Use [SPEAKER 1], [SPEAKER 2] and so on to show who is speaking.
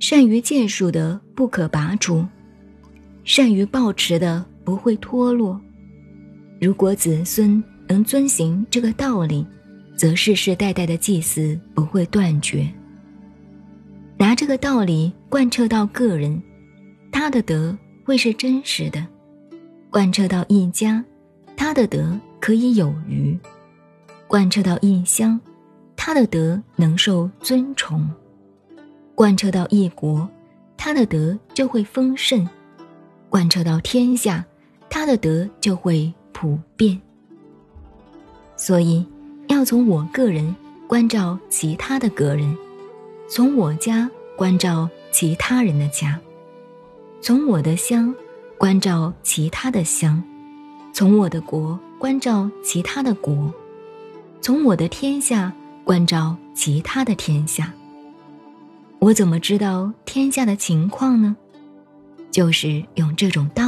[SPEAKER 1] 善于建树的不可拔除，善于保持的不会脱落。如果子孙能遵行这个道理，则世世代代的祭祀不会断绝。拿这个道理贯彻到个人，他的德会是真实的；贯彻到一家，他的德可以有余；贯彻到一乡，他的德能受尊崇；贯彻到一国，他的德就会丰盛；贯彻到天下，他的德就会普遍。所以，要从我个人关照其他的个人。从我家关照其他人的家，从我的乡关照其他的乡，从我的国关照其他的国，从我的天下关照其他的天下。我怎么知道天下的情况呢？就是用这种道。